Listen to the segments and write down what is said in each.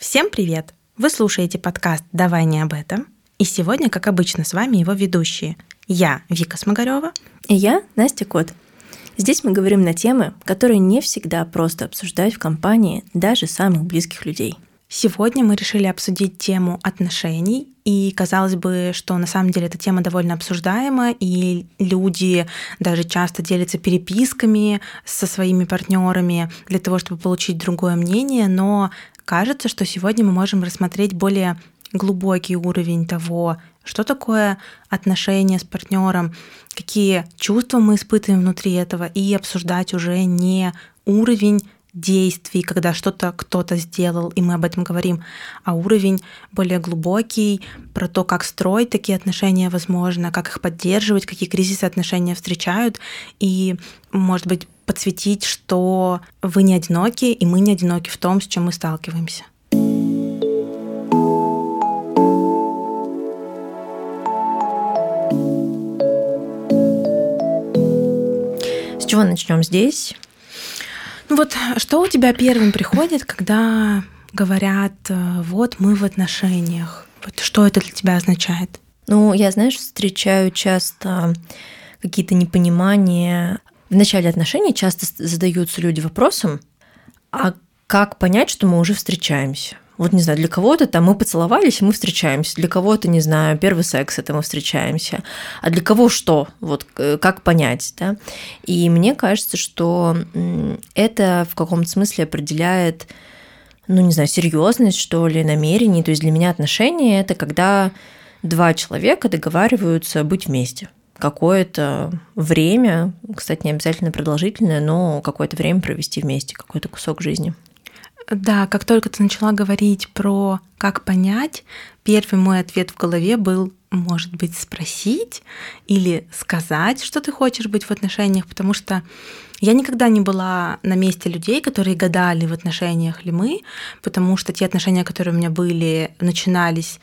Всем привет! Вы слушаете подкаст «Давай не об этом». И сегодня, как обычно, с вами его ведущие. Я Вика Смогарева. И я Настя Кот. Здесь мы говорим на темы, которые не всегда просто обсуждать в компании даже самых близких людей. Сегодня мы решили обсудить тему отношений, и казалось бы, что на самом деле эта тема довольно обсуждаема, и люди даже часто делятся переписками со своими партнерами для того, чтобы получить другое мнение, но кажется, что сегодня мы можем рассмотреть более глубокий уровень того, что такое отношения с партнером, какие чувства мы испытываем внутри этого, и обсуждать уже не уровень действий, когда что-то кто-то сделал, и мы об этом говорим, а уровень более глубокий, про то, как строить такие отношения возможно, как их поддерживать, какие кризисы отношения встречают, и, может быть, подсветить, что вы не одиноки, и мы не одиноки в том, с чем мы сталкиваемся. С чего начнем здесь? Ну вот что у тебя первым приходит, когда говорят, э, вот мы в отношениях? Вот что это для тебя означает? Ну, я, знаешь, встречаю часто какие-то непонимания в начале отношений часто задаются люди вопросом, а как понять, что мы уже встречаемся? Вот не знаю, для кого-то там мы поцеловались, и мы встречаемся. Для кого-то, не знаю, первый секс это мы встречаемся. А для кого что? Вот как понять, да? И мне кажется, что это в каком-то смысле определяет, ну не знаю, серьезность, что ли, намерений. То есть для меня отношения это когда два человека договариваются быть вместе какое-то время, кстати, не обязательно продолжительное, но какое-то время провести вместе, какой-то кусок жизни. Да, как только ты начала говорить про как понять, первый мой ответ в голове был, может быть, спросить или сказать, что ты хочешь быть в отношениях, потому что я никогда не была на месте людей, которые гадали, в отношениях ли мы, потому что те отношения, которые у меня были, начинались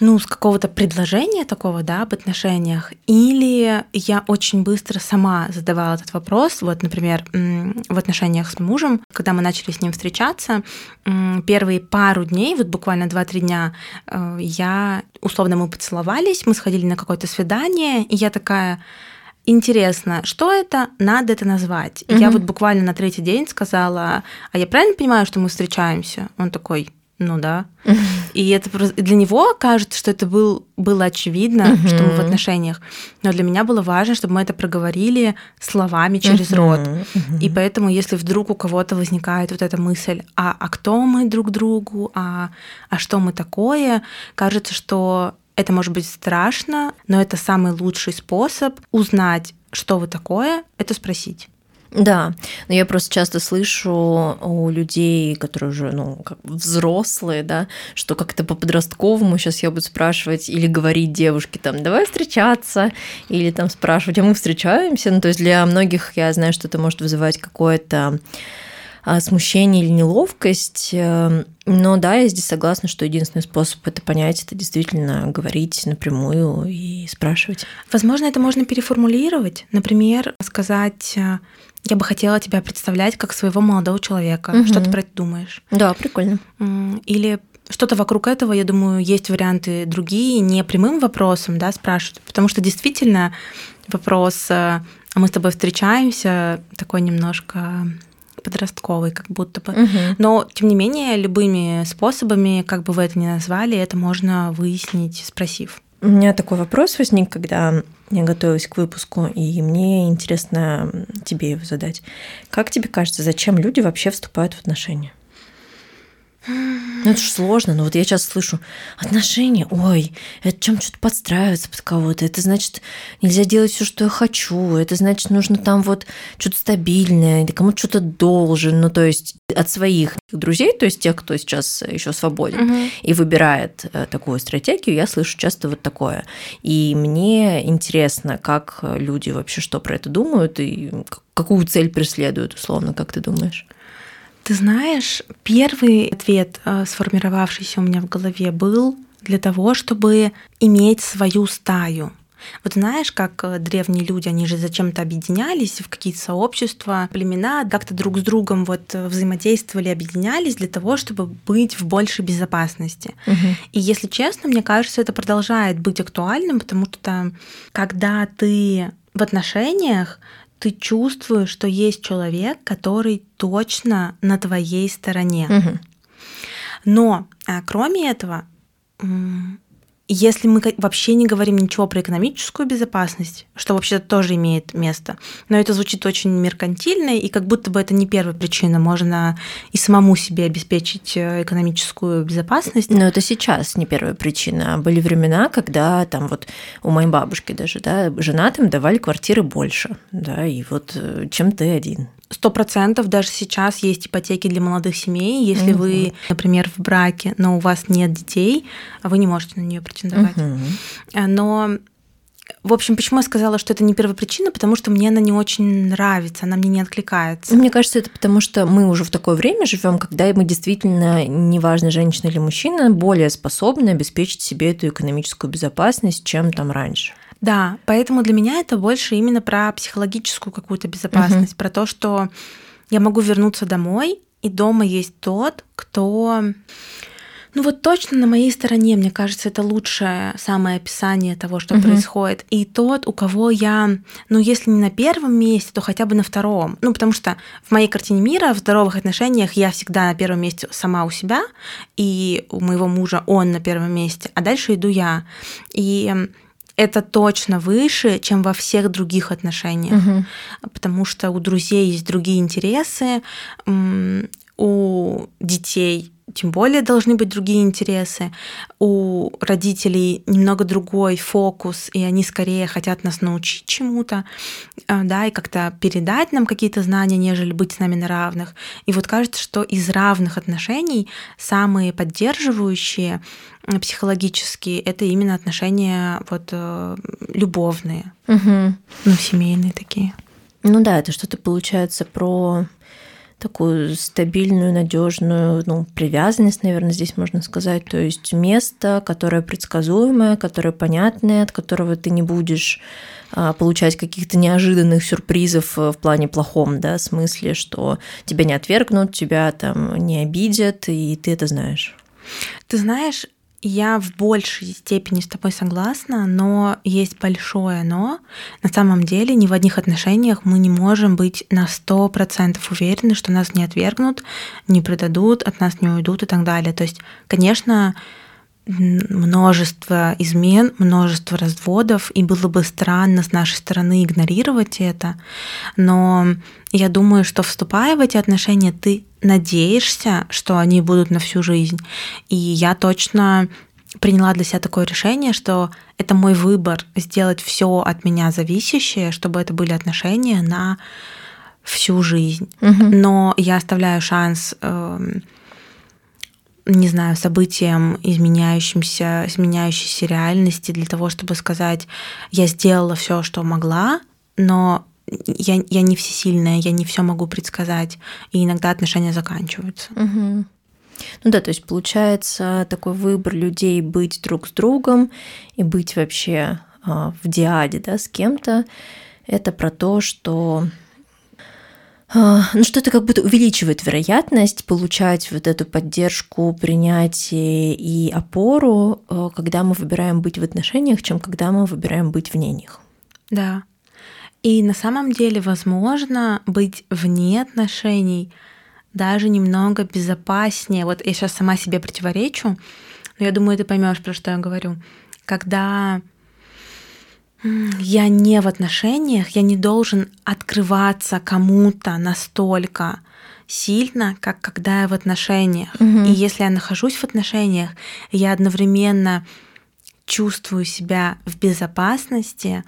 ну, с какого-то предложения такого, да, об отношениях, или я очень быстро сама задавала этот вопрос, вот, например, в отношениях с мужем, когда мы начали с ним встречаться, первые пару дней, вот буквально 2-3 дня, э, я, условно, мы поцеловались, мы сходили на какое-то свидание, и я такая, интересно, что это, надо это назвать. Mm-hmm. Я вот буквально на третий день сказала, а я правильно понимаю, что мы встречаемся? Он такой, ну да. И это для него кажется, что это был, было очевидно, что мы в отношениях. Но для меня было важно, чтобы мы это проговорили словами через рот. И поэтому, если вдруг у кого-то возникает вот эта мысль, а, а кто мы друг другу, а, а что мы такое, кажется, что это может быть страшно, но это самый лучший способ узнать, что вы такое, это спросить. Да, но я просто часто слышу у людей, которые уже, ну, как взрослые, да, что как-то по подростковому сейчас я буду спрашивать или говорить девушке там, давай встречаться, или там спрашивать, а мы встречаемся. Ну, то есть для многих я знаю, что это может вызывать какое-то а, смущение или неловкость. Э, но да, я здесь согласна, что единственный способ это понять, это действительно говорить напрямую и спрашивать. Возможно, это можно переформулировать. Например, сказать э, я бы хотела тебя представлять как своего молодого человека. Угу. Что ты про это думаешь? Да, прикольно. Или что-то вокруг этого, я думаю, есть варианты другие, не прямым вопросом, да, спрашивать, потому что действительно вопрос, а мы с тобой встречаемся, такой немножко подростковый, как будто бы. Угу. Но, тем не менее, любыми способами, как бы вы это ни назвали, это можно выяснить, спросив. У меня такой вопрос возник, когда я готовилась к выпуску, и мне интересно тебе его задать. Как тебе кажется, зачем люди вообще вступают в отношения? Ну, это же сложно, но вот я сейчас слышу отношения, ой, это чем что-то подстраиваться под кого-то, это значит, нельзя делать все, что я хочу, это значит, нужно там вот что-то стабильное, кому-то что-то должен, ну, то есть от своих друзей, то есть тех, кто сейчас еще свободен угу. и выбирает э, такую стратегию, я слышу часто вот такое. И мне интересно, как люди вообще что про это думают и какую цель преследуют, условно, как ты думаешь? Ты знаешь, первый ответ, э, сформировавшийся у меня в голове, был для того, чтобы иметь свою стаю. Вот знаешь, как э, древние люди, они же зачем-то объединялись в какие-то сообщества, племена, как-то друг с другом вот э, взаимодействовали, объединялись для того, чтобы быть в большей безопасности. Угу. И если честно, мне кажется, это продолжает быть актуальным, потому что когда ты в отношениях, ты чувствуешь, что есть человек, который точно на твоей стороне. Угу. Но а, кроме этого, если мы вообще не говорим ничего про экономическую безопасность, что вообще тоже имеет место, но это звучит очень меркантильно, и как будто бы это не первая причина, можно и самому себе обеспечить э, экономическую безопасность. Но это сейчас не первая причина. Были времена, когда там вот у моей бабушки даже, да, женатым давали квартиры больше, да, и вот э, чем ты один сто процентов даже сейчас есть ипотеки для молодых семей. Если угу. вы, например, в браке, но у вас нет детей, вы не можете на нее претендовать. Угу. Но в общем, почему я сказала, что это не первопричина? Потому что мне она не очень нравится, она мне не откликается. Мне кажется, это потому что мы уже в такое время живем, когда мы действительно, неважно, женщина или мужчина, более способны обеспечить себе эту экономическую безопасность, чем там раньше. Да, поэтому для меня это больше именно про психологическую какую-то безопасность, угу. про то, что я могу вернуться домой, и дома есть тот, кто ну вот точно на моей стороне, мне кажется, это лучшее самое описание того, что угу. происходит. И тот, у кого я, ну если не на первом месте, то хотя бы на втором. Ну потому что в моей картине мира, в здоровых отношениях я всегда на первом месте сама у себя, и у моего мужа он на первом месте, а дальше иду я. И это точно выше, чем во всех других отношениях, угу. потому что у друзей есть другие интересы, у детей тем более должны быть другие интересы. У родителей немного другой фокус, и они скорее хотят нас научить чему-то, э, да, и как-то передать нам какие-то знания, нежели быть с нами на равных. И вот кажется, что из равных отношений самые поддерживающие психологические это именно отношения вот э, любовные, угу. ну семейные такие. Ну да, это что-то получается про такую стабильную, надежную, ну, привязанность, наверное, здесь можно сказать. То есть место, которое предсказуемое, которое понятное, от которого ты не будешь а, получать каких-то неожиданных сюрпризов в плане плохом, да, в смысле, что тебя не отвергнут, тебя там не обидят, и ты это знаешь. Ты знаешь, я в большей степени с тобой согласна, но есть большое но. На самом деле ни в одних отношениях мы не можем быть на 100% уверены, что нас не отвергнут, не предадут, от нас не уйдут и так далее. То есть, конечно, множество измен, множество разводов, и было бы странно с нашей стороны игнорировать это. Но я думаю, что вступая в эти отношения, ты надеешься, что они будут на всю жизнь. И я точно приняла для себя такое решение, что это мой выбор сделать все от меня зависящее, чтобы это были отношения на всю жизнь. Угу. Но я оставляю шанс э, не знаю, событиям, изменяющимся, изменяющейся реальности для того, чтобы сказать, я сделала все, что могла, но я, я не всесильная, я не все могу предсказать, и иногда отношения заканчиваются. Угу. Ну да, то есть получается такой выбор людей быть друг с другом и быть вообще а, в диаде да, с кем-то. Это про то, что а, ну, что это как будто увеличивает вероятность получать вот эту поддержку, принятие и опору, а, когда мы выбираем быть в отношениях, чем когда мы выбираем быть вне них. Да. И на самом деле возможно быть вне отношений даже немного безопаснее. Вот я сейчас сама себе противоречу, но я думаю, ты поймешь, про что я говорю. Когда я не в отношениях, я не должен открываться кому-то настолько сильно, как когда я в отношениях. Угу. И если я нахожусь в отношениях, я одновременно чувствую себя в безопасности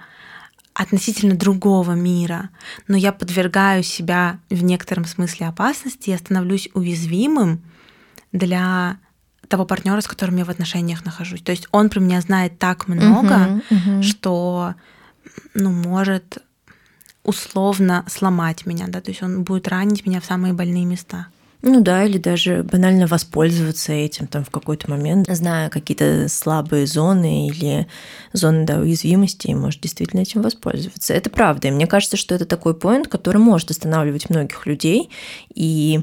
относительно другого мира, но я подвергаю себя в некотором смысле опасности, я становлюсь уязвимым для того партнера, с которым я в отношениях нахожусь. То есть он про меня знает так много, uh-huh, uh-huh. что ну, может условно сломать меня, да, то есть он будет ранить меня в самые больные места. Ну да, или даже банально воспользоваться этим там в какой-то момент, зная какие-то слабые зоны или зоны да, уязвимости, и может действительно этим воспользоваться. Это правда. И мне кажется, что это такой поинт, который может останавливать многих людей. И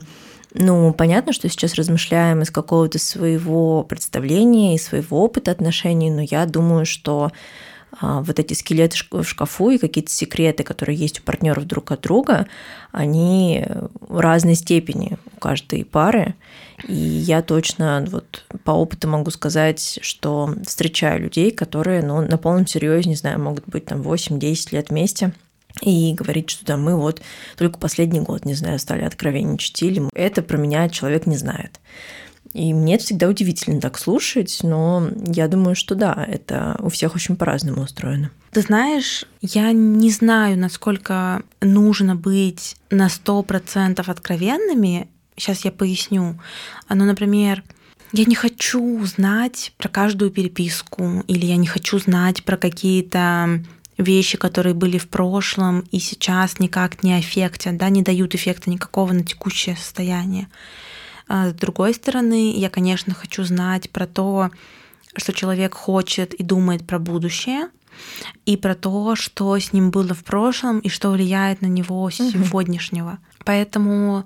ну, понятно, что сейчас размышляем из какого-то своего представления и своего опыта отношений, но я думаю, что вот эти скелеты в шкафу и какие-то секреты, которые есть у партнеров друг от друга, они в разной степени у каждой пары. И я точно вот по опыту могу сказать, что встречаю людей, которые ну, на полном серьезе, не знаю, могут быть там 8-10 лет вместе, и говорить, что там мы вот только последний год, не знаю, стали откровенничать, или это про меня человек не знает. И мне это всегда удивительно так слушать, но я думаю, что да, это у всех очень по-разному устроено. Ты знаешь, я не знаю, насколько нужно быть на сто процентов откровенными. Сейчас я поясню. Но, например, я не хочу знать про каждую переписку, или я не хочу знать про какие-то вещи, которые были в прошлом и сейчас никак не аффектят, да, не дают эффекта никакого на текущее состояние. А с другой стороны, я, конечно, хочу знать про то, что человек хочет и думает про будущее, и про то, что с ним было в прошлом и что влияет на него сегодняшнего. Угу. Поэтому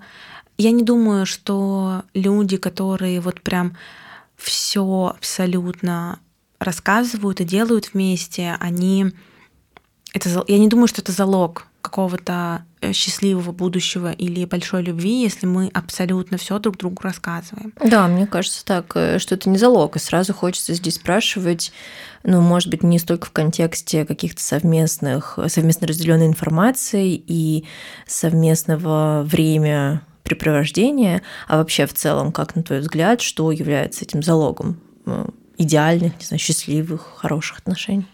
я не думаю, что люди, которые вот прям все абсолютно рассказывают и делают вместе, они это я не думаю, что это залог какого-то э, счастливого будущего или большой любви, если мы абсолютно все друг другу рассказываем. Да, мне кажется так, э, что это не залог, и сразу хочется здесь спрашивать, ну, может быть, не столько в контексте каких-то совместных, совместно разделенной информации и совместного время препровождения, а вообще в целом, как на твой взгляд, что является этим залогом э, идеальных, не знаю, счастливых, хороших отношений?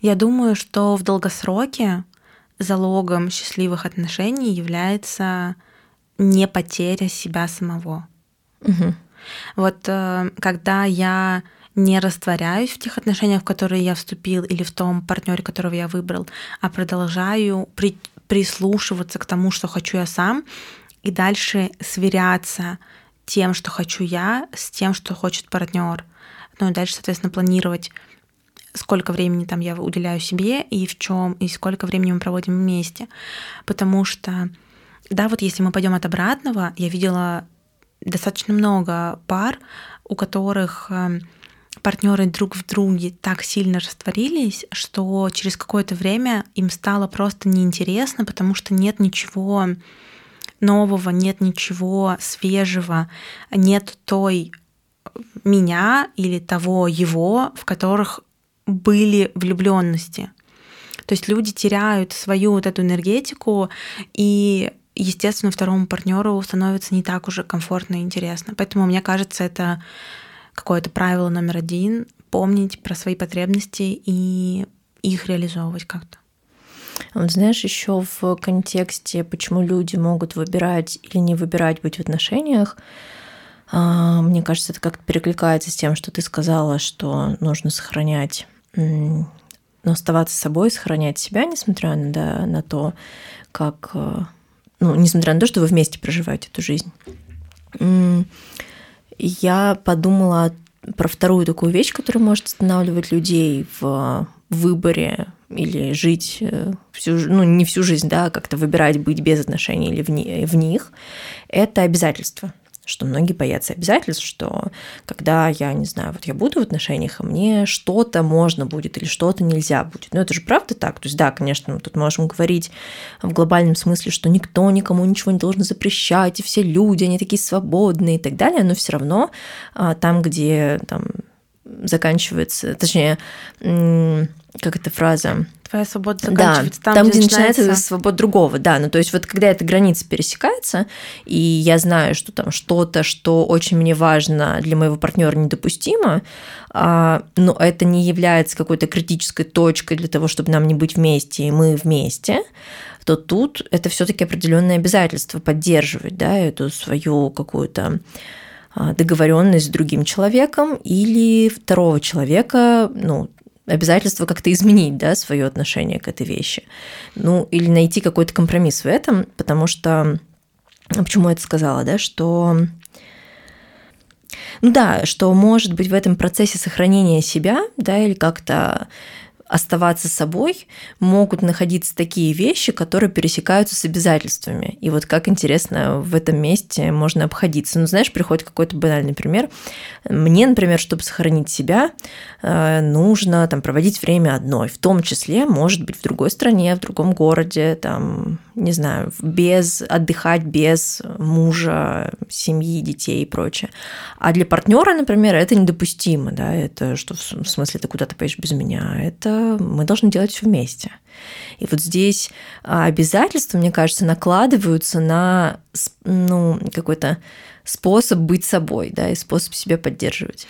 Я думаю, что в долгосроке залогом счастливых отношений является не потеря себя самого. Угу. Вот э, когда я не растворяюсь в тех отношениях, в которые я вступил, или в том партнере, которого я выбрал, а продолжаю при, прислушиваться к тому, что хочу я сам, и дальше сверяться тем, что хочу я, с тем, что хочет партнер. Ну и дальше, соответственно, планировать сколько времени там я уделяю себе и в чем, и сколько времени мы проводим вместе. Потому что, да, вот если мы пойдем от обратного, я видела достаточно много пар, у которых эм, партнеры друг в друге так сильно растворились, что через какое-то время им стало просто неинтересно, потому что нет ничего нового, нет ничего свежего, нет той меня или того его, в которых были влюбленности. То есть люди теряют свою вот эту энергетику, и, естественно, второму партнеру становится не так уже комфортно и интересно. Поэтому, мне кажется, это какое-то правило номер один — помнить про свои потребности и их реализовывать как-то. Вот знаешь, еще в контексте, почему люди могут выбирать или не выбирать быть в отношениях, а, мне кажется, это как-то перекликается с тем, что ты сказала, что нужно сохранять но оставаться собой, сохранять себя, несмотря на, да, на то, как, э, ну, несмотря на то, что вы вместе проживаете эту жизнь. Я подумала про вторую такую вещь, которая может останавливать людей в выборе или жить э, всю, ну, не всю жизнь, да, а как-то выбирать быть без отношений или в, в них, это обязательства что многие боятся обязательств, что когда я, не знаю, вот я буду в отношениях, а мне что-то можно будет или что-то нельзя будет. Но это же правда так. То есть да, конечно, мы тут можем говорить в глобальном смысле, что никто никому ничего не должен запрещать, и все люди, они такие свободные и так далее, но все равно а, там, где там заканчивается, точнее, как эта фраза, твоя свобода заканчивается да, там, там, где, где начинается... начинается свобода другого, да. Ну, то есть вот когда эта граница пересекается, и я знаю, что там что-то, что очень мне важно для моего партнера недопустимо, а, но это не является какой-то критической точкой для того, чтобы нам не быть вместе, и мы вместе, то тут это все-таки определенное обязательство поддерживать, да, эту свою какую-то а, договоренность с другим человеком или второго человека, ну, обязательство как-то изменить, да, свое отношение к этой вещи. Ну, или найти какой-то компромисс в этом, потому что почему я это сказала, да, что ну да, что может быть в этом процессе сохранения себя, да, или как-то оставаться собой, могут находиться такие вещи, которые пересекаются с обязательствами. И вот как интересно в этом месте можно обходиться. Ну, знаешь, приходит какой-то банальный пример. Мне, например, чтобы сохранить себя, э, нужно там проводить время одной, в том числе, может быть, в другой стране, в другом городе, там, не знаю, без отдыхать без мужа, семьи, детей и прочее. А для партнера, например, это недопустимо, да, это что в смысле ты куда-то поедешь без меня, это мы должны делать все вместе. И вот здесь а, обязательства, мне кажется, накладываются на ну, какой-то способ быть собой, да, и способ себя поддерживать.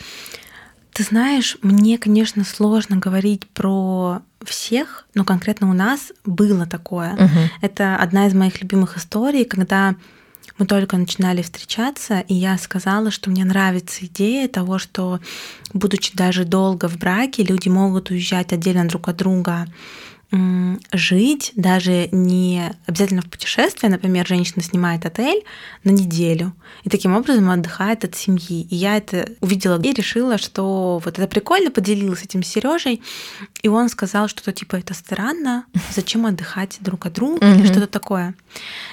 Ты знаешь, мне, конечно, сложно говорить про всех, но конкретно у нас было такое. Угу. Это одна из моих любимых историй, когда мы только начинали встречаться, и я сказала, что мне нравится идея того, что, будучи даже долго в браке, люди могут уезжать отдельно друг от друга жить даже не обязательно в путешествие. Например, женщина снимает отель на неделю и таким образом отдыхает от семьи. И я это увидела и решила, что вот это прикольно, поделилась этим с Сережей, и он сказал что-то типа это странно, зачем отдыхать друг от друга или что-то такое.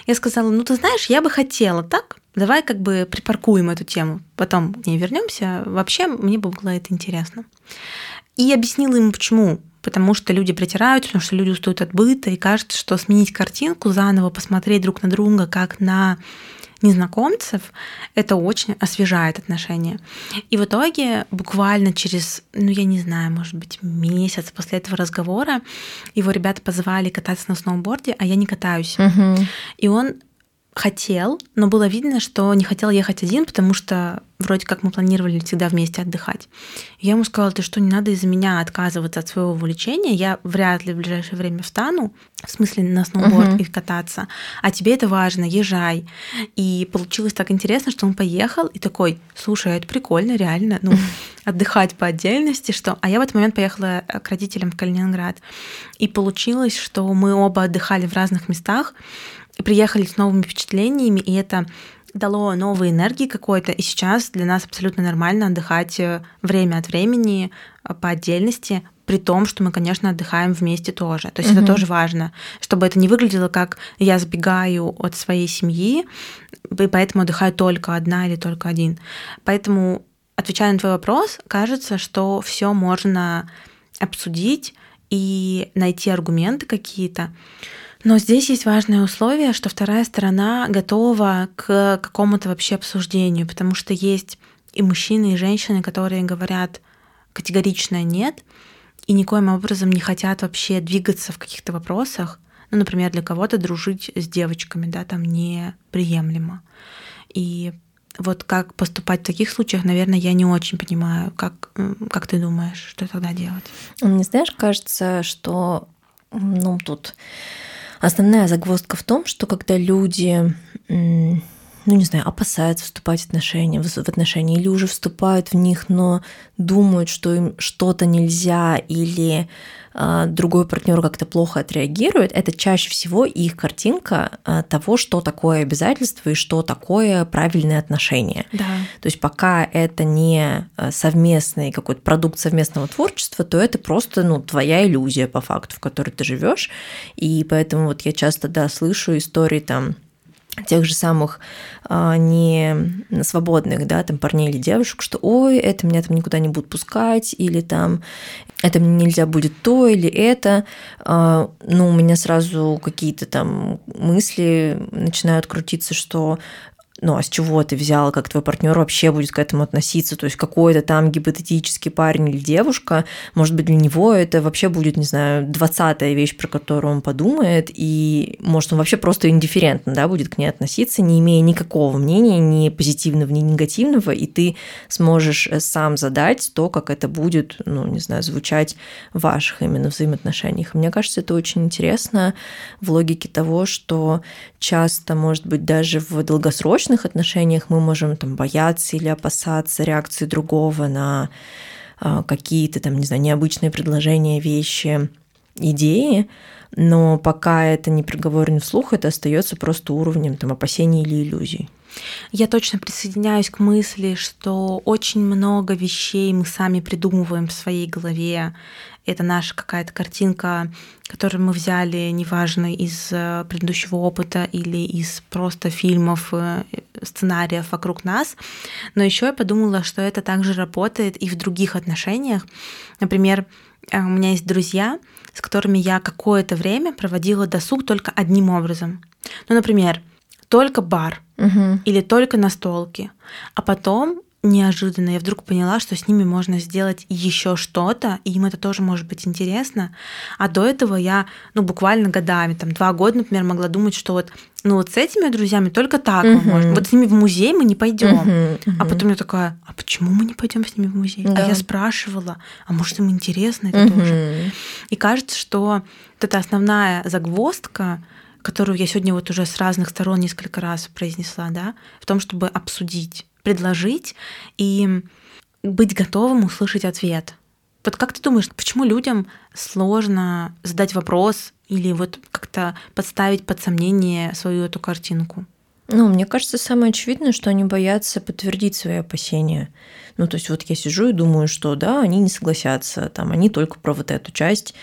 Я сказала, ну ты знаешь, я бы хотела так, давай как бы припаркуем эту тему, потом к ней вернемся. Вообще мне бы было это интересно. И объяснила ему, почему потому что люди притираются, потому что люди устают от быта, и кажется, что сменить картинку, заново посмотреть друг на друга, как на незнакомцев, это очень освежает отношения. И в итоге буквально через, ну я не знаю, может быть, месяц после этого разговора его ребята позвали кататься на сноуборде, а я не катаюсь. Угу. И он хотел, но было видно, что не хотел ехать один, потому что вроде как мы планировали всегда вместе отдыхать. я ему сказала, ты что, не надо из-за меня отказываться от своего увлечения, я вряд ли в ближайшее время встану, в смысле на сноуборд uh-huh. и кататься, а тебе это важно, езжай. И получилось так интересно, что он поехал и такой, слушай, это прикольно, реально, ну, отдыхать по отдельности, что... А я в этот момент поехала к родителям в Калининград. И получилось, что мы оба отдыхали в разных местах, приехали с новыми впечатлениями, и это дало новой энергии какой-то, и сейчас для нас абсолютно нормально отдыхать э, время от времени э, по отдельности, при том, что мы, конечно, отдыхаем вместе тоже. То есть угу. это тоже важно, чтобы это не выглядело как я сбегаю от своей семьи, и поэтому отдыхаю только одна или только один. Поэтому, отвечая на твой вопрос, кажется, что все можно обсудить и найти аргументы какие-то. Но здесь есть важное условие, что вторая сторона готова к какому-то вообще обсуждению, потому что есть и мужчины, и женщины, которые говорят категорично нет, и никоим образом не хотят вообще двигаться в каких-то вопросах. Ну, например, для кого-то дружить с девочками, да, там неприемлемо. И вот как поступать в таких случаях, наверное, я не очень понимаю. Как, как ты думаешь, что тогда делать? Мне знаешь, кажется, что ну, тут Основная загвоздка в том, что когда люди ну, не знаю, опасаются вступать в отношения, в отношения, или уже вступают в них, но думают, что им что-то нельзя, или другой партнер как-то плохо отреагирует, это чаще всего их картинка э, того, что такое обязательство и что такое правильные отношения. Да. То есть пока это не совместный какой-то продукт совместного творчества, то это просто ну, твоя иллюзия по факту, в которой ты живешь. И поэтому вот я часто да, слышу истории там тех же самых а, не свободных, да, там парней или девушек, что ой, это меня там никуда не будут пускать, или там это мне нельзя будет то или это, а, ну, у меня сразу какие-то там мысли начинают крутиться, что ну а с чего ты взял, как твой партнер вообще будет к этому относиться, то есть какой-то там гипотетический парень или девушка, может быть, для него это вообще будет, не знаю, двадцатая вещь, про которую он подумает, и может он вообще просто индифферентно, да, будет к ней относиться, не имея никакого мнения, ни позитивного, ни негативного, и ты сможешь э, сам задать то, как это будет, ну, не знаю, звучать в ваших именно взаимоотношениях. мне кажется, это очень интересно в логике того, что часто, может быть, даже в долгосрочном личных отношениях мы можем там бояться или опасаться реакции другого на а, какие-то там, не знаю, необычные предложения, вещи, идеи, но пока это не проговорено вслух, это остается просто уровнем там, опасений или иллюзий. Я точно присоединяюсь к мысли, что очень много вещей мы сами придумываем в своей голове. Это наша какая-то картинка, которую мы взяли, неважно, из э, предыдущего опыта или из просто фильмов, э, сценариев вокруг нас. Но еще я подумала, что это также работает и в других отношениях. Например, э, у меня есть друзья, с которыми я какое-то время проводила досуг только одним образом. Ну, например, только бар угу. или только настолки. А потом неожиданно я вдруг поняла, что с ними можно сделать еще что-то, и им это тоже может быть интересно. А до этого я, ну, буквально годами, там, два года, например, могла думать, что вот, ну, вот с этими друзьями только так uh-huh. мы можем. Вот с ними в музей мы не пойдем. Uh-huh. Uh-huh. А потом я такая, а почему мы не пойдем с ними в музей? Да. А я спрашивала, а может им интересно это uh-huh. тоже? И кажется, что вот эта основная загвоздка, которую я сегодня вот уже с разных сторон несколько раз произнесла, да, в том, чтобы обсудить, предложить и быть готовым услышать ответ. Вот как ты думаешь, почему людям сложно задать вопрос или вот как-то подставить под сомнение свою эту картинку? Ну, мне кажется, самое очевидное, что они боятся подтвердить свои опасения. Ну, то есть вот я сижу и думаю, что да, они не согласятся, там, они только про вот эту часть,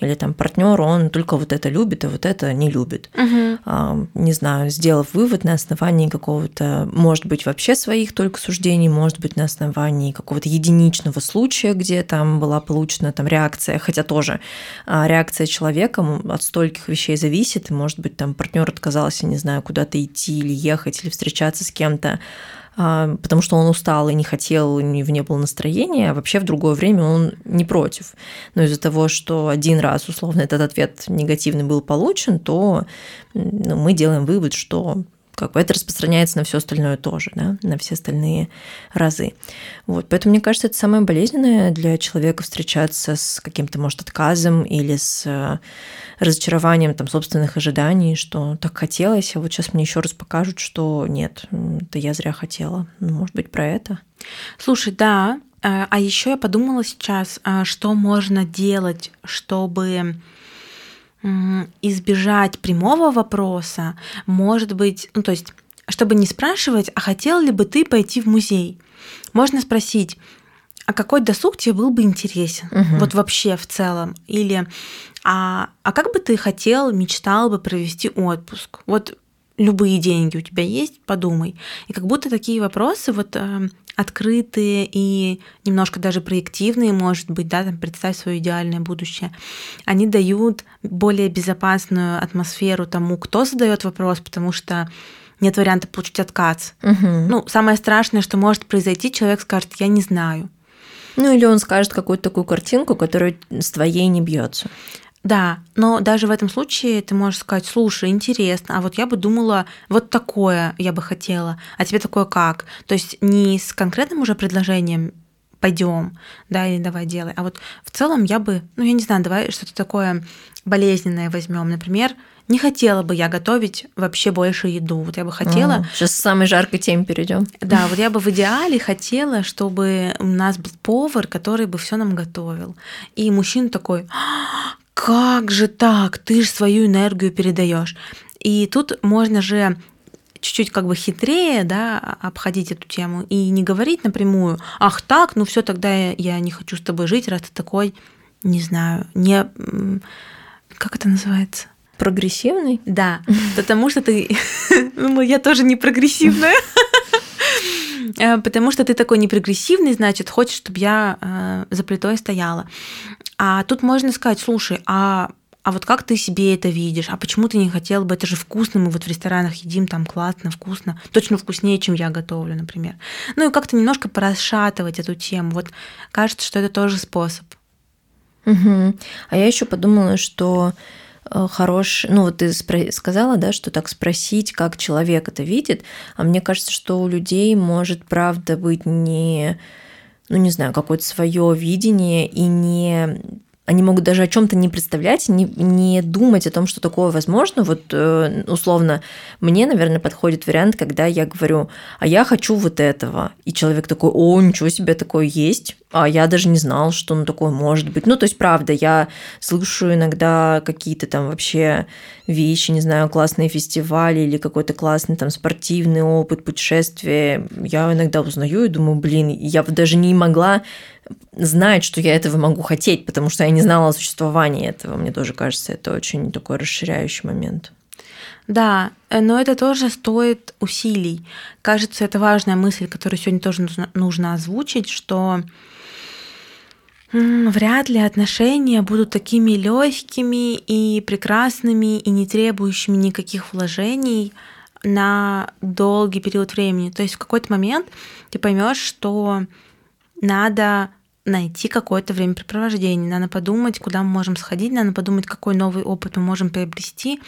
или там партнер, он только вот это любит, а вот это не любит. Угу. А, не знаю, сделав вывод на основании какого-то, может быть, вообще своих только суждений, может быть, на основании какого-то единичного случая, где там была получена там реакция, хотя тоже а, реакция человека от стольких вещей зависит, и, может быть, там партнер отказался, не знаю, куда-то идти или ехать, или встречаться с кем-то, потому что он устал и не хотел, и в не было настроения, а вообще в другое время он не против. Но из-за того, что один раз, условно, этот ответ негативный был получен, то ну, мы делаем вывод, что как бы это распространяется на все остальное тоже, да, на все остальные разы. Вот, поэтому мне кажется, это самое болезненное для человека встречаться с каким-то, может, отказом или с э, разочарованием там собственных ожиданий, что так хотелось, а вот сейчас мне еще раз покажут, что нет, это я зря хотела. Ну, может быть, про это? Слушай, да. Э, а еще я подумала сейчас, а что можно делать, чтобы избежать прямого вопроса, может быть, ну то есть, чтобы не спрашивать, а хотел ли бы ты пойти в музей, можно спросить, а какой досуг тебе был бы интересен? Угу. Вот вообще в целом. Или а, а как бы ты хотел, мечтал бы провести отпуск? Вот любые деньги у тебя есть, подумай. И как будто такие вопросы вот э, открытые и немножко даже проективные, может быть, да, там представь свое идеальное будущее, они дают более безопасную атмосферу тому, кто задает вопрос, потому что нет варианта получить отказ. Угу. Ну, самое страшное, что может произойти, человек скажет, я не знаю. Ну или он скажет какую-то такую картинку, которая с твоей не бьется. Да, но даже в этом случае ты можешь сказать, слушай, интересно, а вот я бы думала, вот такое я бы хотела, а тебе такое как? То есть не с конкретным уже предложением пойдем, да, или давай делай, а вот в целом я бы, ну я не знаю, давай что-то такое болезненное возьмем, например, не хотела бы я готовить вообще больше еду. Вот я бы хотела... сейчас к самой жаркой теме перейдем. Да, вот я бы в идеале хотела, чтобы у нас был повар, который бы все нам готовил. И мужчина такой, как же так? Ты же свою энергию передаешь. И тут можно же чуть-чуть как бы хитрее, да, обходить эту тему и не говорить напрямую, ах так, ну все, тогда я, я не хочу с тобой жить, раз ты такой, не знаю, не, как это называется? Прогрессивный? Да, потому что ты, ну, я тоже не прогрессивная. Э, потому что ты такой непрогрессивный, значит, хочешь, чтобы я э, за плитой стояла. А тут можно сказать, слушай, а а вот как ты себе это видишь? А почему ты не хотел бы? Это же вкусно, мы вот в ресторанах едим, там классно, вкусно. Точно вкуснее, чем я готовлю, например. Ну и как-то немножко порасшатывать эту тему. Вот кажется, что это тоже способ. Угу. А я еще подумала, что Э, хорош, ну вот ты сказала, да, что так спросить, как человек это видит, а мне кажется, что у людей может правда быть не, ну не знаю, какое-то свое видение и не они могут даже о чем-то не представлять, не, не думать о том, что такое возможно. Вот э, условно, мне, наверное, подходит вариант, когда я говорю, а я хочу вот этого. И человек такой, о, ничего себе, такое есть. А я даже не знал, что ну, такое может быть. Ну, то есть, правда, я слышу иногда какие-то там вообще вещи, не знаю, классные фестивали или какой-то классный там спортивный опыт, путешествия. Я иногда узнаю и думаю, блин, я даже не могла знать, что я этого могу хотеть, потому что я не знала о существовании этого. Мне тоже кажется, это очень такой расширяющий момент. Да, э, но это тоже стоит усилий. Кажется, это важная мысль, которую сегодня тоже нужно, нужно озвучить, что вряд ли отношения будут такими легкими и прекрасными и не требующими никаких вложений на долгий период времени. То есть в какой-то момент ты поймешь, что надо найти какое-то времяпрепровождение, надо подумать, куда мы можем сходить, надо подумать, какой новый опыт мы можем приобрести,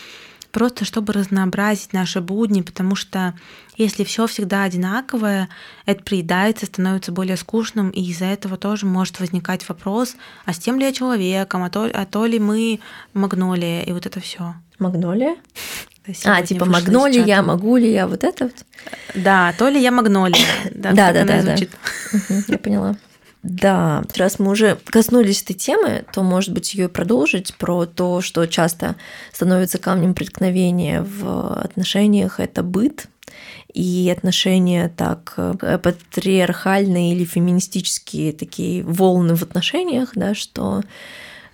просто чтобы разнообразить наши будни, потому что если все всегда одинаковое, это приедается, становится более скучным, и из-за этого тоже может возникать вопрос, а с тем ли я человеком, а то, а то ли мы магнолия, и вот это все. Магнолия? А, типа магнолия, я могу ли я вот это вот? Да, то ли я магнолия. Да, да, да, да. Я поняла. Да, раз мы уже коснулись этой темы, то, может быть, ее продолжить про то, что часто становится камнем преткновения в отношениях, это быт, и отношения так э, патриархальные или феминистические такие волны в отношениях, да, что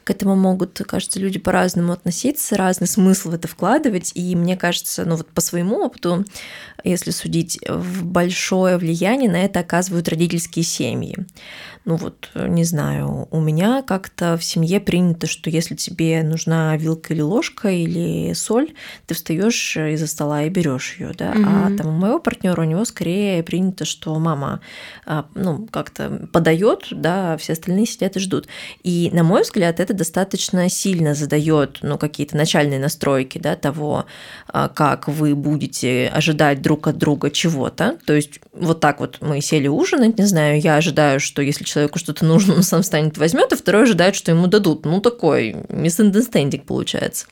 к этому могут, кажется, люди по-разному относиться, разный смысл в это вкладывать. И мне кажется, ну вот по своему опыту, если судить, большое влияние на это оказывают родительские семьи ну вот, э, не знаю, у меня как-то в семье принято, что если тебе нужна вилка или ложка или соль, ты встаешь из-за стола и берешь ее, да. Угу. А там у моего партнера у него скорее принято, что мама, а, ну, как-то подает, да, а все остальные сидят и ждут. И, на мой взгляд, это достаточно сильно задает, ну, какие-то начальные настройки, да, того, а, как вы будете ожидать друг от друга чего-то. То есть вот так вот мы сели ужинать, не знаю, я ожидаю, что если человеку что-то нужно, он сам станет возьмет, а второй ожидает, что ему дадут. Ну, такой misunderstanding получается,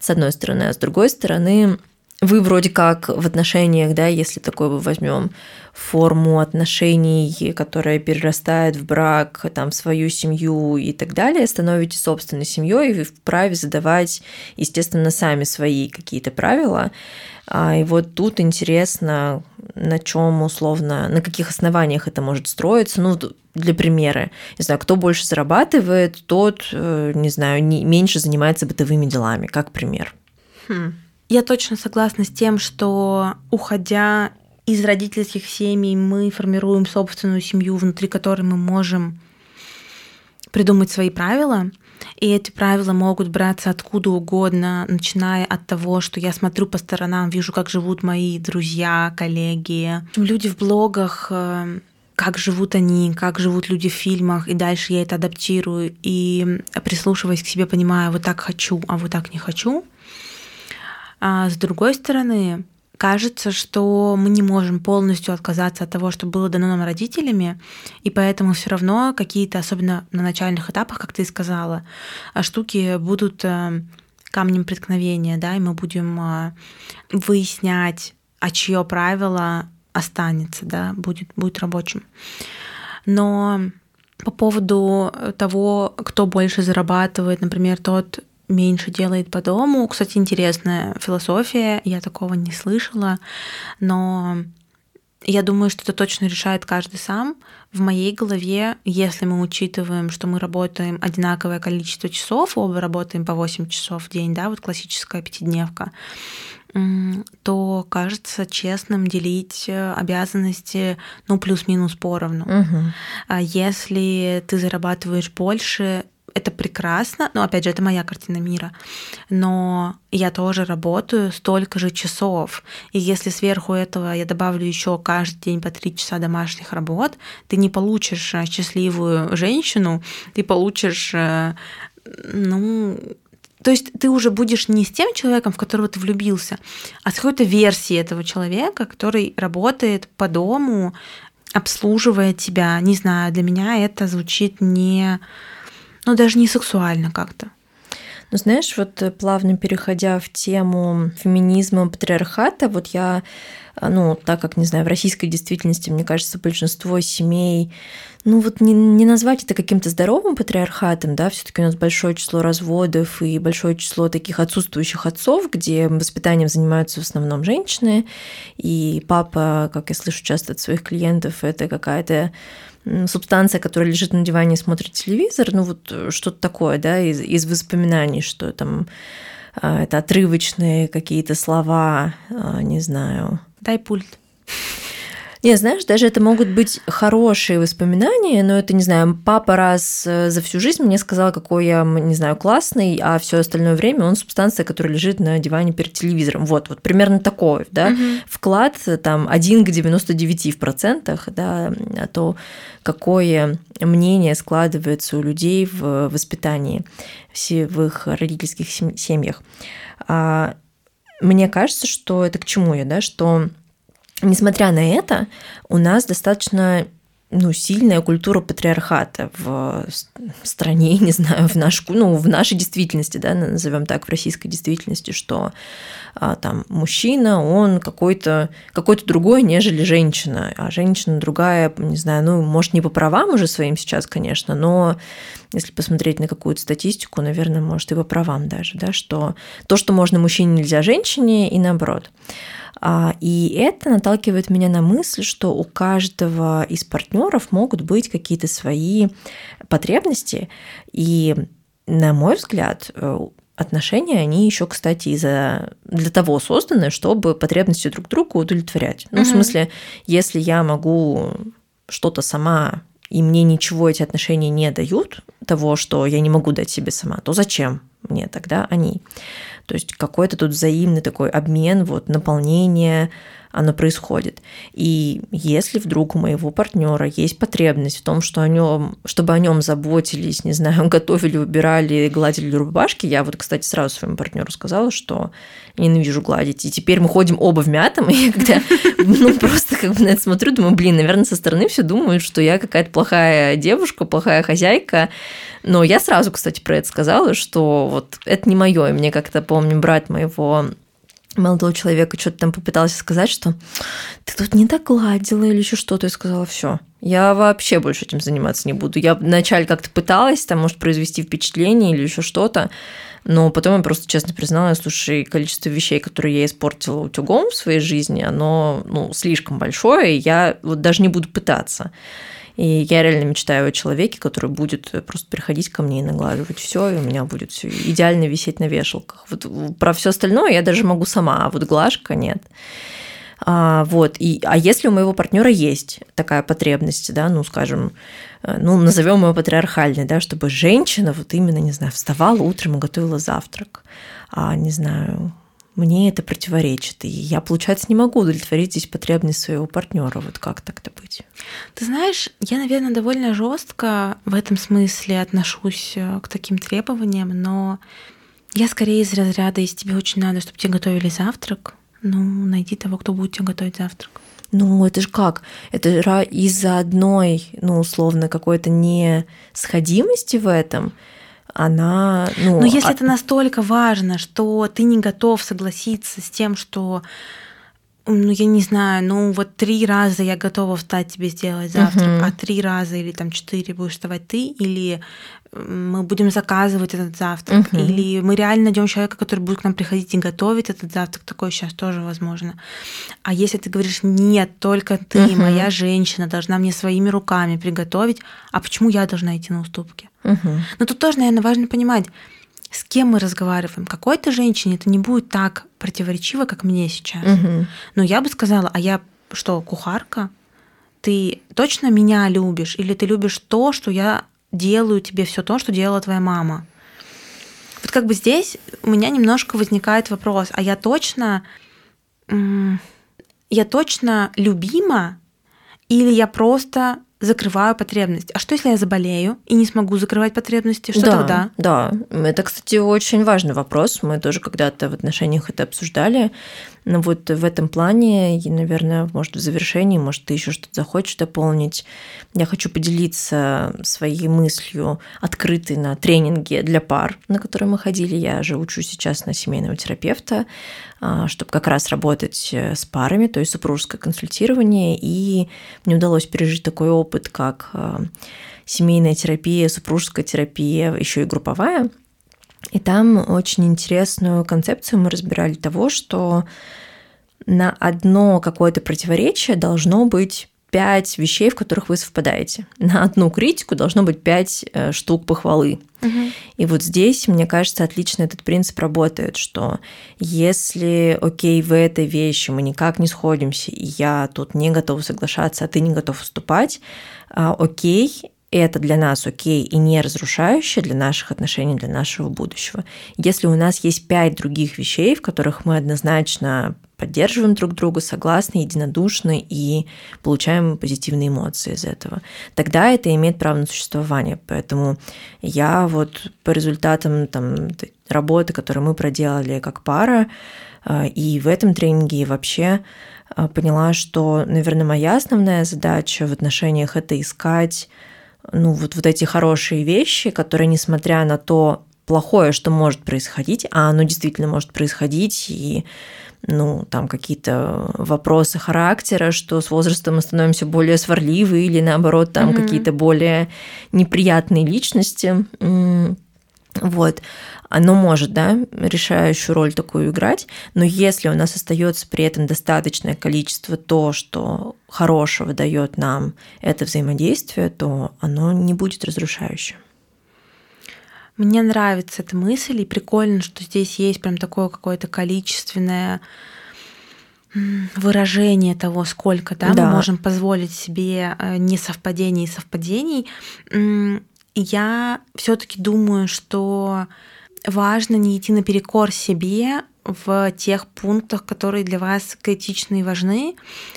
с одной стороны. А с другой стороны, вы вроде как в отношениях, да, если такой мы возьмем форму отношений, которая перерастает в брак, там, в свою семью и так далее, становитесь собственной семьей, и вы вправе задавать, естественно, сами свои какие-то правила. А, и вот тут интересно, на чем условно, на каких основаниях это может строиться. Ну, для примера, не знаю, кто больше зарабатывает, тот, э, не знаю, меньше занимается бытовыми делами, как пример. Хм. Я точно согласна с тем, что уходя из родительских семей, мы формируем собственную семью, внутри которой мы можем придумать свои правила. И эти правила могут браться откуда угодно, начиная от того, что я смотрю по сторонам, вижу, как живут мои друзья, коллеги, люди в блогах, э, как живут они, как живут люди в фильмах, и дальше я это адаптирую, и прислушиваясь к себе, понимаю, вот так хочу, а вот так не хочу. А с другой стороны, кажется, что мы не можем полностью отказаться от того, что было дано нам родителями, и поэтому все равно какие-то, особенно на начальных этапах, как ты сказала, а, штуки будут э, камнем преткновения, да, и мы будем э, выяснять, а чье правило останется, да, будет, будет рабочим. Но по поводу того, кто больше зарабатывает, например, тот меньше делает по дому. Кстати, интересная философия, я такого не слышала, но я думаю, что это точно решает каждый сам. В моей голове, если мы учитываем, что мы работаем одинаковое количество часов, оба работаем по 8 часов в день, да, вот классическая пятидневка, то кажется честным делить э, обязанности, ну, плюс-минус поровну. Угу. Если ты зарабатываешь больше, это прекрасно, но опять же, это моя картина мира, но я тоже работаю столько же часов, и если сверху этого я добавлю еще каждый день по три часа домашних работ, ты не получишь э, счастливую женщину, ты получишь, э, ну, то есть ты уже будешь не с тем человеком, в которого ты влюбился, а с какой-то версией этого человека, который работает по дому, обслуживая тебя. Не знаю, для меня это звучит не но даже не сексуально как-то. Ну, знаешь, вот э, плавно переходя в тему феминизма, патриархата, вот я, э, ну, так как, не знаю, в российской действительности, мне кажется, большинство семей, ну, вот не, не назвать это каким-то здоровым патриархатом, да, все таки у нас большое число разводов и большое число таких отсутствующих отцов, где воспитанием занимаются в основном женщины, и папа, как я слышу часто от своих клиентов, это какая-то субстанция, которая лежит на диване и смотрит телевизор, ну вот э, что-то такое, да, из, из воспоминаний, что там а, это отрывочные какие-то слова, а, не знаю. Дай пульт. Не, знаешь, даже это могут быть хорошие воспоминания, но это, не знаю, папа раз э, за всю жизнь мне сказал, какой я, не знаю, классный, а все остальное время он субстанция, которая лежит на диване перед телевизором. Вот, вот примерно такой, да, угу. вклад там 1 к 99 в процентах, да, а то какое мнение складывается у людей в воспитании в их родительских семьях. А, мне кажется, что это к чему я, да, что Несмотря на это, у нас достаточно ну, сильная культура патриархата в стране, не знаю, в, наш, ну, в нашей действительности, да, назовем так, в российской действительности, что а, там мужчина, он какой-то какой другой, нежели женщина, а женщина другая, не знаю, ну, может, не по правам уже своим сейчас, конечно, но если посмотреть на какую-то статистику, наверное, может, и по правам даже, да, что то, что можно мужчине, нельзя женщине, и наоборот. А, и это наталкивает меня на мысль, что у каждого из партнеров могут быть какие-то свои потребности. И, на мой взгляд, э, отношения, они еще, кстати, из-за для того созданы, чтобы потребности друг друга удовлетворять. Ну, угу. в смысле, если я могу что-то сама и мне ничего эти отношения не дают, того, что я не могу дать себе сама, то зачем мне тогда они? То есть какой-то тут взаимный такой обмен, вот наполнение, оно происходит. И если вдруг у моего партнера есть потребность в том, что о нем, чтобы о нем заботились, не знаю, готовили, убирали, гладили рубашки, я вот, кстати, сразу своему партнеру сказала, что ненавижу гладить. И теперь мы ходим оба в мятом, и когда ну, просто как бы на это смотрю, думаю, блин, наверное, со стороны все думают, что я какая-то плохая девушка, плохая хозяйка. Но я сразу, кстати, про это сказала, что вот это не мое. И мне как-то помню брать моего молодого человека что-то там попытался сказать, что ты тут не догладила или еще что-то, и сказала, все, я вообще больше этим заниматься не буду. Я вначале как-то пыталась, там, может, произвести впечатление или еще что-то, но потом я просто честно призналась, слушай, количество вещей, которые я испортила утюгом в своей жизни, оно ну, слишком большое, и я вот даже не буду пытаться. И я реально мечтаю о человеке, который будет просто приходить ко мне и наглаживать все, и у меня будет все идеально висеть на вешалках. Вот про все остальное я даже могу сама, а вот глажка нет. А, вот. И, а если у моего партнера есть такая потребность, да, ну, скажем, э, ну, назовем его патриархальной, да, чтобы женщина вот именно, не знаю, вставала утром и готовила завтрак, а, не знаю, мне это противоречит, и я, получается, не могу удовлетворить здесь потребность своего партнера. Вот как так-то быть? Ты знаешь, я, наверное, довольно жестко в этом смысле отношусь э, к таким требованиям, но я скорее из разряда, если тебе очень надо, чтобы тебе готовили завтрак, ну, найди того, кто будет тебе готовить завтрак. Ну, это же как? Это из-за одной, ну, условно, какой-то несходимости в этом – она... Ну, Но если а... это настолько важно, что ты не готов согласиться с тем, что ну, я не знаю, ну, вот три раза я готова встать тебе сделать завтрак, uh-huh. а три раза или там четыре будешь вставать ты, или мы будем заказывать этот завтрак, uh-huh. или мы реально найдем человека, который будет к нам приходить и готовить этот завтрак, такое сейчас тоже возможно. А если ты говоришь, нет, только ты, uh-huh. моя женщина, должна мне своими руками приготовить, а почему я должна идти на уступки? Uh-huh. Но тут тоже, наверное, важно понимать, с кем мы разговариваем. Какой-то женщине это не будет так противоречиво, как мне сейчас. Угу. Но я бы сказала, а я что, кухарка? Ты точно меня любишь? Или ты любишь то, что я делаю тебе все то, что делала твоя мама? Вот как бы здесь у меня немножко возникает вопрос, а я точно, я точно любима или я просто закрываю потребность. А что, если я заболею и не смогу закрывать потребности? Что да, тогда? Да, это, кстати, очень важный вопрос. Мы тоже когда-то в отношениях это обсуждали. Но вот в этом плане, и, наверное, может, в завершении, может, ты еще что-то захочешь дополнить. Я хочу поделиться своей мыслью, открытой на тренинге для пар, на который мы ходили. Я же учу сейчас на семейного терапевта, чтобы как раз работать э, с парами, то есть супружеское консультирование. И мне удалось пережить такой опыт, как а, семейная терапия, супружеская терапия, еще и групповая – и там очень интересную концепцию мы разбирали того, что на одно какое-то противоречие должно быть пять вещей, в которых вы совпадаете. На одну критику должно быть пять э, штук похвалы. Угу. И вот здесь, мне кажется, отлично этот принцип работает, что если, окей, в этой вещи мы никак не сходимся, и я тут не готова соглашаться, а ты не готов уступать, а, окей, это для нас окей и не разрушающее для наших отношений, для нашего будущего. Если у нас есть пять других вещей, в которых мы однозначно поддерживаем друг друга, согласны, единодушны и получаем позитивные эмоции из этого, тогда это имеет право на существование. Поэтому я вот по результатам там, работы, которую мы проделали как пара, э, и в этом тренинге, и вообще э, поняла, что, наверное, моя основная задача в отношениях – это искать ну, вот, вот эти хорошие вещи, которые, несмотря на то плохое, что может происходить, а оно действительно может происходить, и ну, там какие-то вопросы характера, что с возрастом мы становимся более сварливы или наоборот там mm-hmm. какие-то более неприятные личности. Вот оно может, да, решающую роль такую играть, но если у нас остается при этом достаточное количество то, что хорошего дает нам это взаимодействие, то оно не будет разрушающим. Мне нравится эта мысль, и прикольно, что здесь есть прям такое какое-то количественное выражение того, сколько да, да. мы можем позволить себе э, несовпадений и совпадений. Я все-таки думаю, что важно не идти наперекор себе в тех пунктах, которые для вас критичны и важны.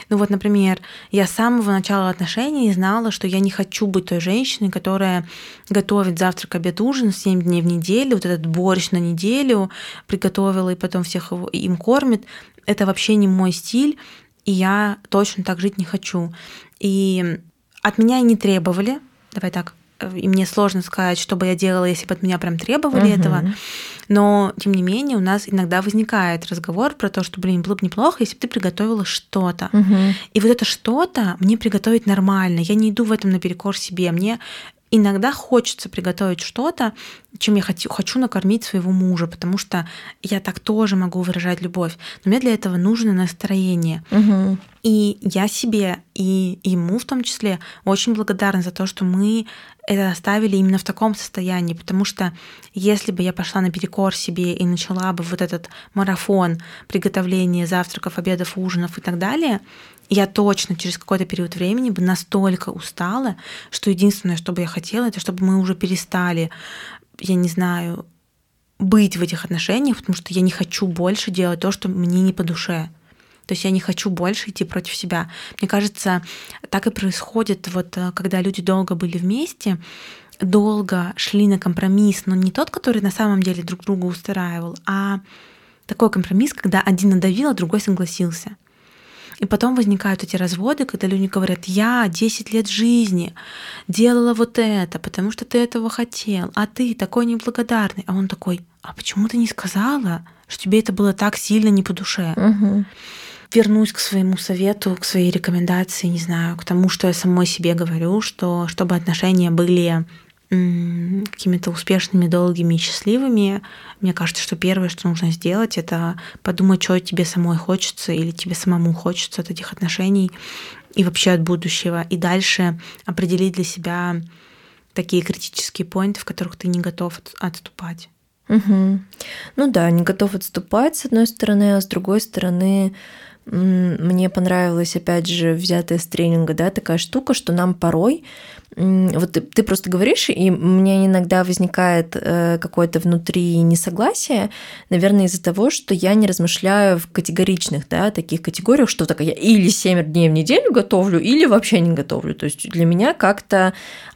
Ну вот, например, я с самого начала отношений знала, что я не хочу быть той женщиной, которая готовит завтрак, обед, ужин 7 дней в неделю, вот этот борщ на неделю приготовила и потом всех им кормит. Это вообще не мой стиль, и я точно так жить не хочу. И от меня не требовали, давай так, и мне сложно сказать, что бы я делала, если бы от меня прям требовали угу. этого. Но, тем не менее, у нас иногда возникает разговор про то, что, блин, было бы неплохо, если бы ты приготовила что-то. Угу. И вот это что-то мне приготовить нормально. Я не иду в этом наперекор себе. Мне иногда хочется приготовить что-то, чем я хочу, хочу накормить своего мужа, потому что я так тоже могу выражать любовь. Но мне для этого нужно настроение. Угу. И я себе и ему в том числе очень благодарна за то, что мы это оставили именно в таком состоянии, потому что если бы я пошла наперекор себе и начала бы вот этот марафон приготовления завтраков, обедов, ужинов и так далее, я точно через какой-то период времени бы настолько устала, что единственное, что бы я хотела, это чтобы мы уже перестали, я не знаю, быть в этих отношениях, потому что я не хочу больше делать то, что мне не по душе. То есть я не хочу больше идти против себя. Мне кажется, так и происходит, вот э, когда люди долго были вместе, долго шли на компромисс, но не тот, который на самом деле друг друга устраивал, а такой компромисс, когда один надавил, а другой согласился. И потом возникают эти разводы, когда люди говорят, я 10 лет жизни делала вот это, потому что ты этого хотел, а ты такой неблагодарный. А он такой, а почему ты не сказала, что тебе это было так сильно не по душе? Угу. Вернусь к своему совету, к своей рекомендации, не знаю, к тому, что я самой себе говорю, что чтобы отношения были какими-то успешными, долгими и счастливыми, мне кажется, что первое, что нужно сделать, это подумать, что тебе самой хочется или тебе самому хочется от этих отношений и вообще от будущего. И дальше определить для себя такие критические поинты, в которых ты не готов отступать. Угу. Ну да, не готов отступать, с одной стороны, а с другой стороны, Мне понравилась, опять же, взятая с тренинга, да, такая штука, что нам порой вот ты, ты просто говоришь, и у меня иногда возникает э, какое-то внутри несогласие, наверное, из-за того, что я не размышляю в категоричных, да, таких категориях, что так я или 7 дней в неделю готовлю, или вообще не готовлю. То есть для меня как-то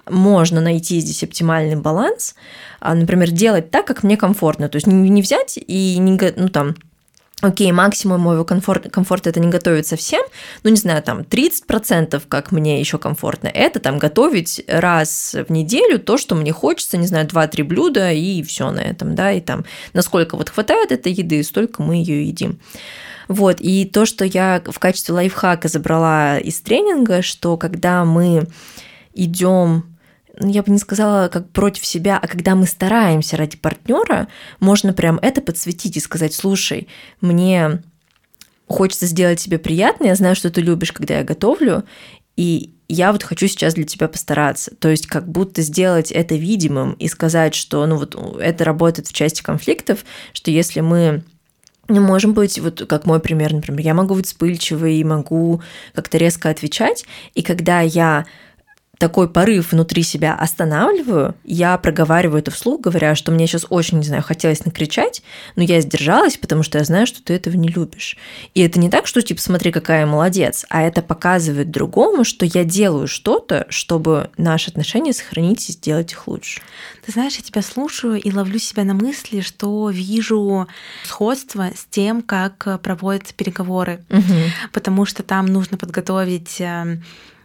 можно найти здесь оптимальный баланс, а, например, делать так, как мне комфортно. То есть не взять и не, ну там, окей, максимум моего комфорта, комфорта это не готовить совсем, ну, не знаю, там 30%, как мне еще комфортно, это там готовить раз в неделю то, что мне хочется, не знаю, 2-3 блюда и все на этом, да, и там насколько вот хватает этой еды, столько мы ее едим. Вот, и то, что я в качестве лайфхака забрала из тренинга, что когда мы идем я бы не сказала, как против себя, а когда мы стараемся ради партнера, можно прям это подсветить и сказать, слушай, мне хочется сделать тебе приятно, я знаю, что ты любишь, когда я готовлю, и я вот хочу сейчас для тебя постараться. То есть как будто сделать это видимым и сказать, что ну вот это работает в части конфликтов, что если мы не можем быть, вот как мой пример, например, я могу быть вспыльчивой могу как-то резко отвечать, и когда я такой порыв внутри себя останавливаю, я проговариваю это вслух, говоря, что мне сейчас очень, не знаю, хотелось накричать, но я сдержалась, потому что я знаю, что ты этого не любишь. И это не так, что типа смотри, какая я молодец, а это показывает другому, что я делаю что-то, чтобы наши отношения сохранить и сделать их лучше. Ты знаешь, я тебя слушаю и ловлю себя на мысли, что вижу сходство с тем, как проводятся переговоры, угу. потому что там нужно подготовить эм,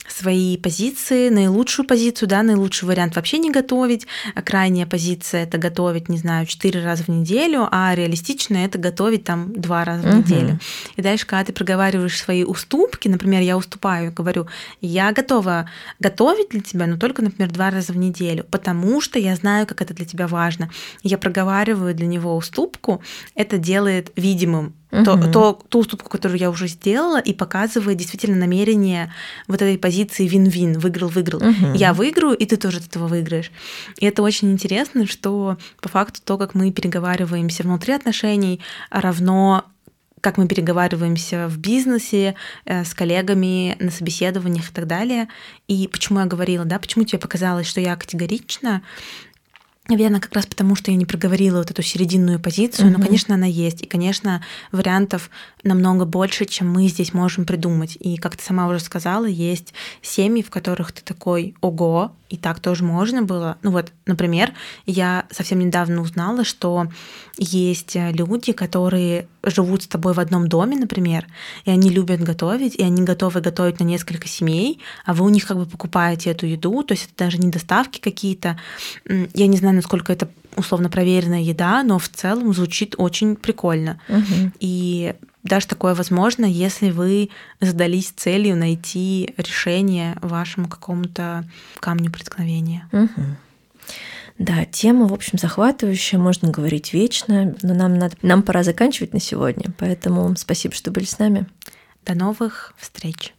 свои позиции, наилучшую позицию, да, наилучший вариант вообще не готовить, а крайняя позиция это готовить, не знаю, четыре раза в неделю, а реалистичная это готовить там два раза в неделю. И дальше, когда ты проговариваешь свои уступки, например, я уступаю, говорю, я готова готовить для тебя, но только, например, два раза в неделю, потому что я знаю, как это для тебя важно. Я проговариваю для него уступку, это делает видимым угу. то, то, ту уступку, которую я уже сделала, и показывает действительно намерение вот этой позиции вин-вин, выиграл-выиграл. Угу. Я выиграю, и ты тоже от этого выиграешь. И это очень интересно, что по факту то, как мы переговариваемся внутри отношений, равно как мы переговариваемся в бизнесе э, с коллегами на собеседованиях и так далее. И почему я говорила, да, почему тебе показалось, что я категорична, Наверное, как раз потому, что я не проговорила вот эту серединную позицию, угу. но, конечно, она есть. И, конечно, вариантов намного больше, чем мы здесь можем придумать. И, как ты сама уже сказала, есть семьи, в которых ты такой «Ого!» и так тоже можно было. Ну вот, например, я совсем недавно узнала, что есть люди, которые живут с тобой в одном доме, например, и они любят готовить, и они готовы готовить на несколько семей, а вы у них как бы покупаете эту еду, то есть это даже не доставки какие-то. Я не знаю, насколько это условно проверенная еда, но в целом звучит очень прикольно. Угу. И даже такое возможно, если вы задались целью найти решение вашему какому-то камню преткновения. Угу. Да, тема, в общем, захватывающая, можно говорить вечно, но нам, надо, нам пора заканчивать на сегодня, поэтому спасибо, что были с нами. До новых встреч!